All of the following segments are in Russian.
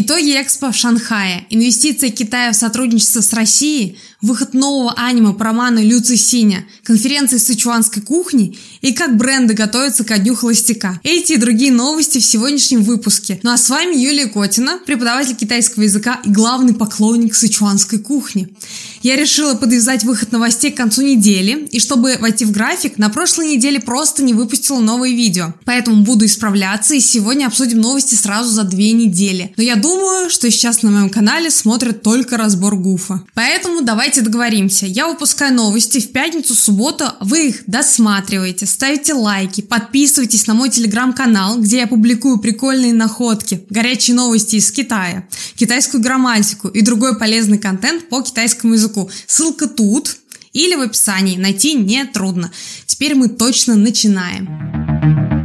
Итоги Экспо в Шанхае, инвестиции Китая в сотрудничество с Россией, выход нового аниме про ману Люци Синя, конференции сычуанской кухни и как бренды готовятся ко дню холостяка. Эти и другие новости в сегодняшнем выпуске. Ну а с вами Юлия Котина, преподаватель китайского языка и главный поклонник сычуанской кухни. Я решила подвязать выход новостей к концу недели, и чтобы войти в график, на прошлой неделе просто не выпустила новые видео. Поэтому буду исправляться, и сегодня обсудим новости сразу за две недели. Но я думаю, что сейчас на моем канале смотрят только разбор Гуфа. Поэтому давайте договоримся. Я выпускаю новости в пятницу, субботу, вы их досматриваете, ставите лайки, подписывайтесь на мой телеграм-канал, где я публикую прикольные находки, горячие новости из Китая, китайскую грамматику и другой полезный контент по китайскому языку ссылку. Ссылка тут или в описании. Найти не трудно. Теперь мы точно начинаем.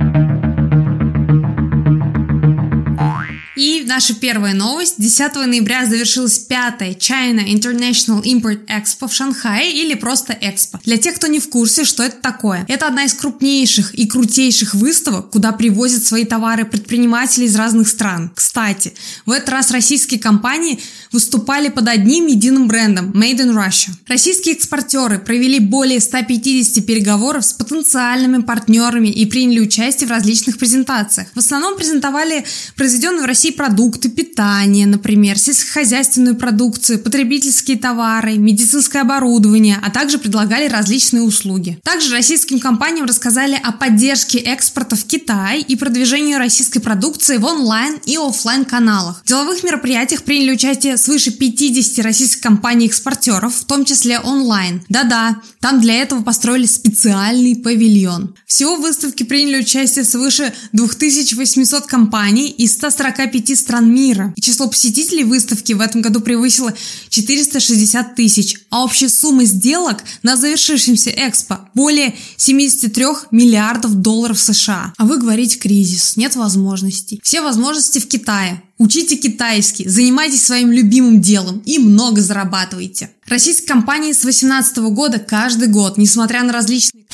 Наша первая новость. 10 ноября завершилась пятая China International Import Expo в Шанхае или просто Экспо. Для тех, кто не в курсе, что это такое. Это одна из крупнейших и крутейших выставок, куда привозят свои товары предприниматели из разных стран. Кстати, в этот раз российские компании выступали под одним единым брендом Made in Russia. Российские экспортеры провели более 150 переговоров с потенциальными партнерами и приняли участие в различных презентациях. В основном презентовали произведенные в России продукты питания, например, сельскохозяйственную продукцию, потребительские товары, медицинское оборудование, а также предлагали различные услуги. Также российским компаниям рассказали о поддержке экспорта в Китай и продвижению российской продукции в онлайн и офлайн каналах. В деловых мероприятиях приняли участие свыше 50 российских компаний-экспортеров, в том числе онлайн. Да-да, там для этого построили специальный павильон. Всего в выставке приняли участие свыше 2800 компаний из 145 25 стран мира. И число посетителей выставки в этом году превысило 460 тысяч, а общая сумма сделок на завершившемся экспо более 73 миллиардов долларов США. А вы говорите кризис, нет возможностей. Все возможности в Китае. Учите китайский, занимайтесь своим любимым делом и много зарабатывайте. Российские компании с 2018 года каждый год, несмотря на различные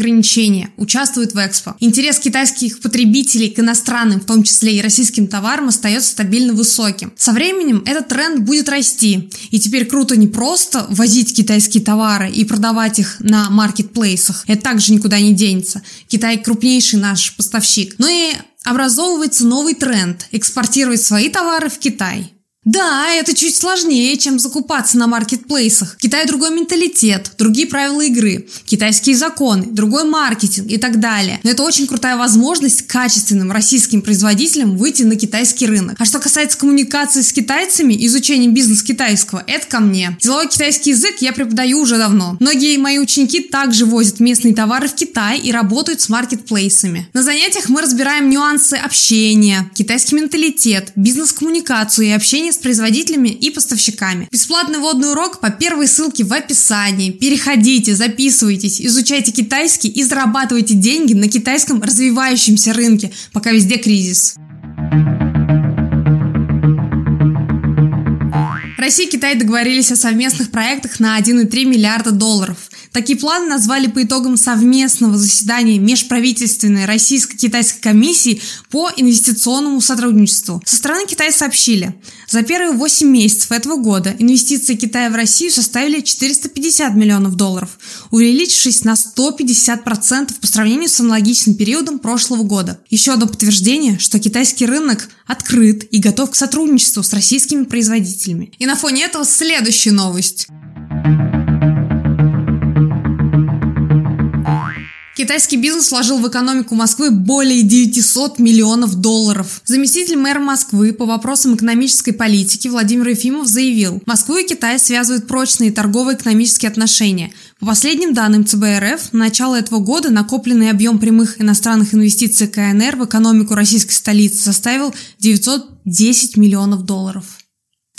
ограничения, участвуют в Экспо. Интерес китайских потребителей к иностранным, в том числе и российским товарам, остается стабильно высоким. Со временем этот тренд будет расти. И теперь круто не просто возить китайские товары и продавать их на маркетплейсах. Это также никуда не денется. Китай крупнейший наш поставщик. Но и образовывается новый тренд – экспортировать свои товары в Китай. Да, это чуть сложнее, чем закупаться на маркетплейсах. В Китае другой менталитет, другие правила игры, китайские законы, другой маркетинг и так далее. Но это очень крутая возможность качественным российским производителям выйти на китайский рынок. А что касается коммуникации с китайцами, изучения бизнес китайского, это ко мне. Деловой китайский язык я преподаю уже давно. Многие мои ученики также возят местные товары в Китай и работают с маркетплейсами. На занятиях мы разбираем нюансы общения, китайский менталитет, бизнес-коммуникацию и общение с производителями и поставщиками. Бесплатный водный урок по первой ссылке в описании. Переходите, записывайтесь, изучайте китайский и зарабатывайте деньги на китайском развивающемся рынке, пока везде кризис. Россия и Китай договорились о совместных проектах на 1,3 миллиарда долларов. Такие планы назвали по итогам совместного заседания межправительственной российско-китайской комиссии по инвестиционному сотрудничеству. Со стороны Китая сообщили, за первые 8 месяцев этого года инвестиции Китая в Россию составили 450 миллионов долларов, увеличившись на 150% по сравнению с аналогичным периодом прошлого года. Еще одно подтверждение, что китайский рынок открыт и готов к сотрудничеству с российскими производителями. И на фоне этого следующая новость. Китайский бизнес вложил в экономику Москвы более 900 миллионов долларов. Заместитель мэра Москвы по вопросам экономической политики Владимир Ефимов заявил, Москву и Китай связывают прочные торгово-экономические отношения. По последним данным ЦБ РФ, на начало этого года накопленный объем прямых иностранных инвестиций КНР в экономику российской столицы составил 910 миллионов долларов.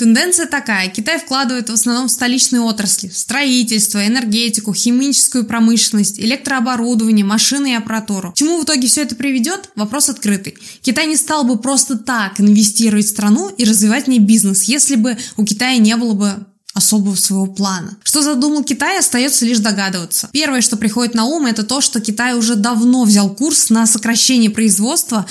Тенденция такая. Китай вкладывает в основном в столичные отрасли. Строительство, энергетику, химическую промышленность, электрооборудование, машины и аппаратуру. К чему в итоге все это приведет? Вопрос открытый. Китай не стал бы просто так инвестировать в страну и развивать в ней бизнес, если бы у Китая не было бы особого своего плана. Что задумал Китай, остается лишь догадываться. Первое, что приходит на ум, это то, что Китай уже давно взял курс на сокращение производства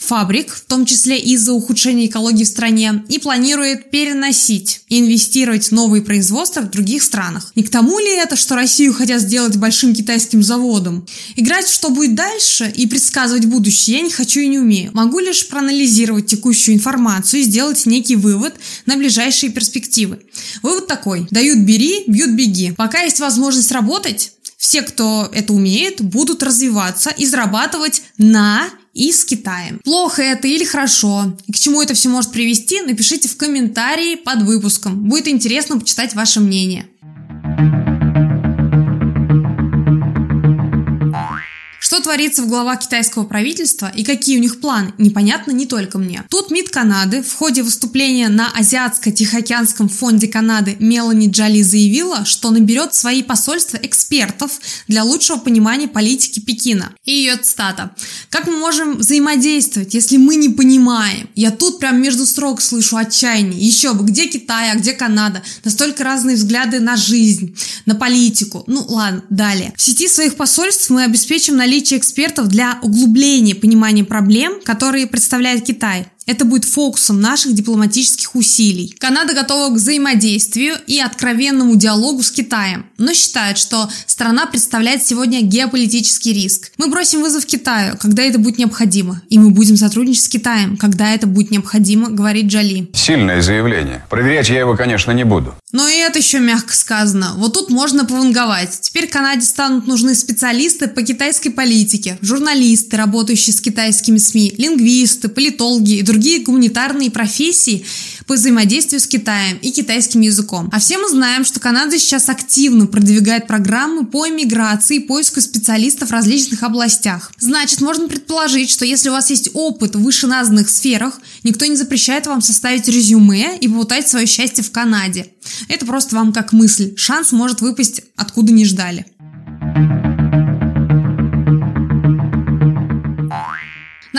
фабрик, в том числе из-за ухудшения экологии в стране, и планирует переносить и инвестировать в новые производства в других странах. Не к тому ли это, что Россию хотят сделать большим китайским заводом? Играть что будет дальше и предсказывать будущее я не хочу и не умею. Могу лишь проанализировать текущую информацию и сделать некий вывод на ближайшие перспективы. Вывод такой. Дают бери, бьют беги. Пока есть возможность работать, все, кто это умеет, будут развиваться и зарабатывать на и с Китаем. Плохо это или хорошо? И к чему это все может привести? Напишите в комментарии под выпуском. Будет интересно почитать ваше мнение. Творится в главах китайского правительства и какие у них планы, непонятно не только мне. Тут МИД Канады в ходе выступления на Азиатско-Тихоокеанском фонде Канады Мелани Джоли заявила, что наберет свои посольства экспертов для лучшего понимания политики Пекина. И ее цитата. «Как мы можем взаимодействовать, если мы не понимаем? Я тут прям между строк слышу отчаяние. Еще бы, где Китай, а где Канада? Настолько разные взгляды на жизнь, на политику. Ну ладно, далее. В сети своих посольств мы обеспечим наличие экспертов для углубления понимания проблем, которые представляет Китай. Это будет фокусом наших дипломатических усилий. Канада готова к взаимодействию и откровенному диалогу с Китаем, но считает, что страна представляет сегодня геополитический риск. Мы бросим вызов Китаю, когда это будет необходимо, и мы будем сотрудничать с Китаем, когда это будет необходимо, говорит Джоли. Сильное заявление. Проверять я его, конечно, не буду. Но и это еще мягко сказано. Вот тут можно пованговать. Теперь Канаде станут нужны специалисты по китайской политике, журналисты, работающие с китайскими СМИ, лингвисты, политологи и другие гуманитарные профессии по взаимодействию с Китаем и китайским языком. А все мы знаем, что Канада сейчас активно продвигает программы по иммиграции и поиску специалистов в различных областях. Значит, можно предположить, что если у вас есть опыт в вышеназванных сферах, никто не запрещает вам составить резюме и попытать свое счастье в Канаде. Это просто вам как мысль. Шанс может выпасть откуда не ждали.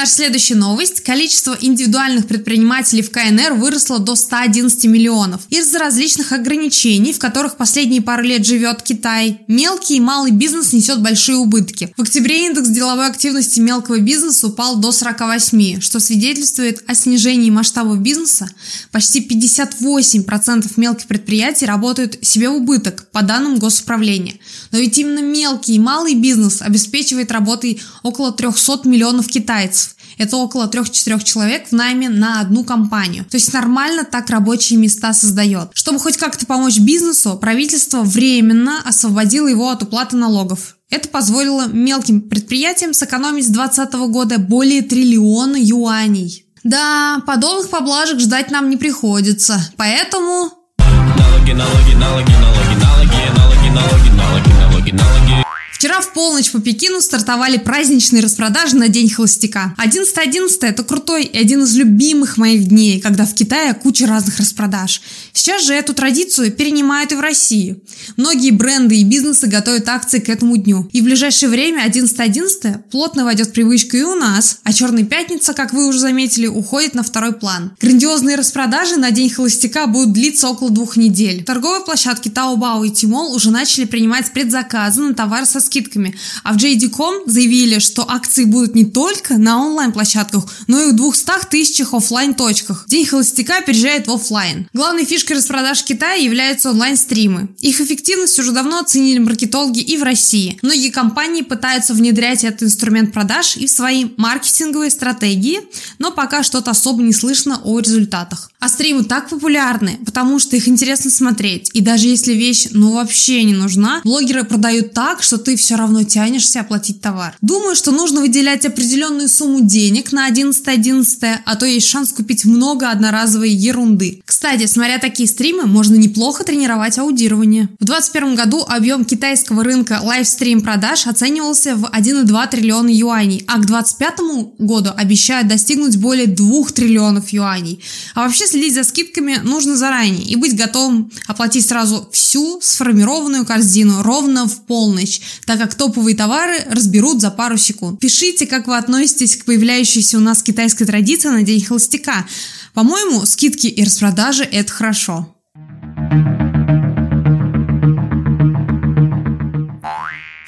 Наша следующая новость. Количество индивидуальных предпринимателей в КНР выросло до 111 миллионов. Из-за различных ограничений, в которых последние пару лет живет Китай, мелкий и малый бизнес несет большие убытки. В октябре индекс деловой активности мелкого бизнеса упал до 48, что свидетельствует о снижении масштабов бизнеса. Почти 58% мелких предприятий работают себе в убыток, по данным госуправления. Но ведь именно мелкий и малый бизнес обеспечивает работой около 300 миллионов китайцев. Это около 3-4 человек в найме на одну компанию. То есть нормально так рабочие места создает. Чтобы хоть как-то помочь бизнесу, правительство временно освободило его от уплаты налогов. Это позволило мелким предприятиям сэкономить с 2020 года более триллиона юаней. Да, подобных поблажек ждать нам не приходится, поэтому... Налоги, налоги, налоги, налоги, налоги, налоги, налоги, налоги, налоги. Вчера в полночь по Пекину стартовали праздничные распродажи на День холостяка. 11.11 .11 это крутой и один из любимых моих дней, когда в Китае куча разных распродаж. Сейчас же эту традицию перенимают и в России. Многие бренды и бизнесы готовят акции к этому дню. И в ближайшее время 11.11 .11 плотно войдет в привычку и у нас, а Черная пятница, как вы уже заметили, уходит на второй план. Грандиозные распродажи на День холостяка будут длиться около двух недель. Торговые площадки Taobao и Tmall уже начали принимать предзаказы на товары со скидками. А в JD.com заявили, что акции будут не только на онлайн-площадках, но и в 200 тысячах офлайн точках День холостяка переезжает в офлайн. Главной фишкой распродаж в Китае являются онлайн-стримы. Их эффективность уже давно оценили маркетологи и в России. Многие компании пытаются внедрять этот инструмент продаж и в свои маркетинговые стратегии, но пока что-то особо не слышно о результатах. А стримы так популярны, потому что их интересно смотреть. И даже если вещь ну вообще не нужна, блогеры продают так, что ты все равно тянешься оплатить товар. Думаю, что нужно выделять определенную сумму денег на 11.11, .11, а то есть шанс купить много одноразовой ерунды. Кстати, смотря такие стримы, можно неплохо тренировать аудирование. В 2021 году объем китайского рынка лайвстрим продаж оценивался в 1,2 триллиона юаней, а к 2025 году обещают достигнуть более 2 триллионов юаней. А вообще следить за скидками нужно заранее и быть готовым оплатить сразу всю сформированную корзину ровно в полночь, так как топовые товары разберут за пару секунд. Пишите, как вы относитесь к появляющейся у нас китайской традиции на День холостяка. По-моему, скидки и распродажи – это хорошо.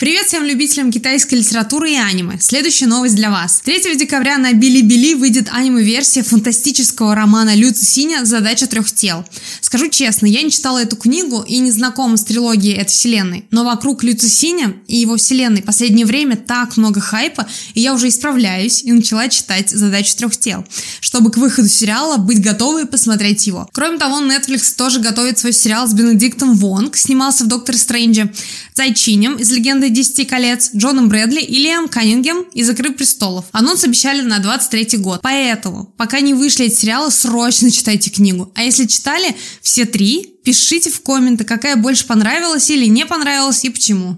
Привет всем любителям китайской литературы и аниме. Следующая новость для вас. 3 декабря на Билибили выйдет аниме-версия фантастического романа Лю Синя «Задача трех тел». Скажу честно, я не читала эту книгу и не знакома с трилогией этой вселенной, но вокруг Лю Синя и его вселенной в последнее время так много хайпа, и я уже исправляюсь и начала читать «Задачу трех тел», чтобы к выходу сериала быть готовой посмотреть его. Кроме того, Netflix тоже готовит свой сериал с Бенедиктом Вонг, снимался в «Докторе Стрэнджа», Цай Чинем из «Легенды «Десяти колец», Джоном Брэдли и Лиам Каннингем из «Игры престолов». Анонс обещали на 23 год. Поэтому, пока не вышли эти сериалы, срочно читайте книгу. А если читали все три, пишите в комменты, какая больше понравилась или не понравилась и почему.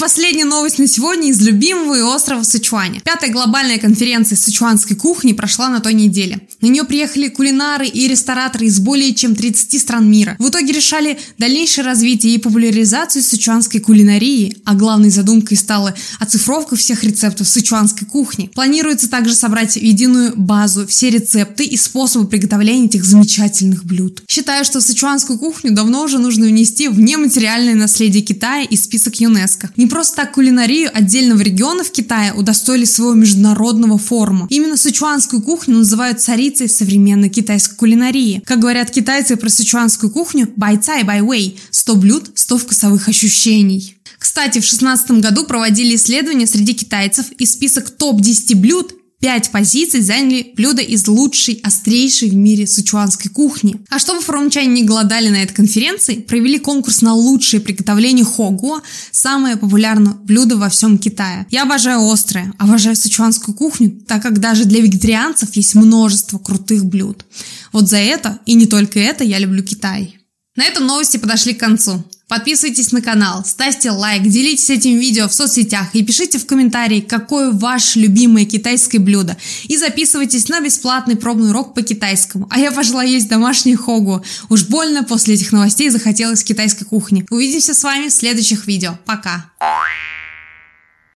Последняя новость на сегодня из любимого и острова Сычуаня. Пятая глобальная конференция сычуанской кухни прошла на той неделе. На нее приехали кулинары и рестораторы из более чем 30 стран мира. В итоге решали дальнейшее развитие и популяризацию сычуанской кулинарии, а главной задумкой стала оцифровка всех рецептов сычуанской кухни. Планируется также собрать в единую базу все рецепты и способы приготовления этих замечательных блюд. Считаю, что сычуанскую кухню давно уже нужно внести в нематериальное наследие Китая и список ЮНЕСКО. Не просто так кулинарию отдельного региона в Китае удостоили своего международного форума. Именно сычуанскую кухню называют царицей современной китайской кулинарии. Как говорят китайцы про сычуанскую кухню, байцай байвей – 100 блюд, 100 вкусовых ощущений. Кстати, в 2016 году проводили исследования среди китайцев, и список топ-10 блюд Пять позиций заняли блюда из лучшей, острейшей в мире сычуанской кухни. А чтобы форумчане не голодали на этой конференции, провели конкурс на лучшее приготовление хогуа, самое популярное блюдо во всем Китае. Я обожаю острое, обожаю сычуанскую кухню, так как даже для вегетарианцев есть множество крутых блюд. Вот за это, и не только это, я люблю Китай. На этом новости подошли к концу. Подписывайтесь на канал, ставьте лайк, делитесь этим видео в соцсетях и пишите в комментарии, какое ваше любимое китайское блюдо. И записывайтесь на бесплатный пробный урок по китайскому. А я пошла есть домашний хогу. Уж больно после этих новостей захотелось китайской кухни. Увидимся с вами в следующих видео. Пока!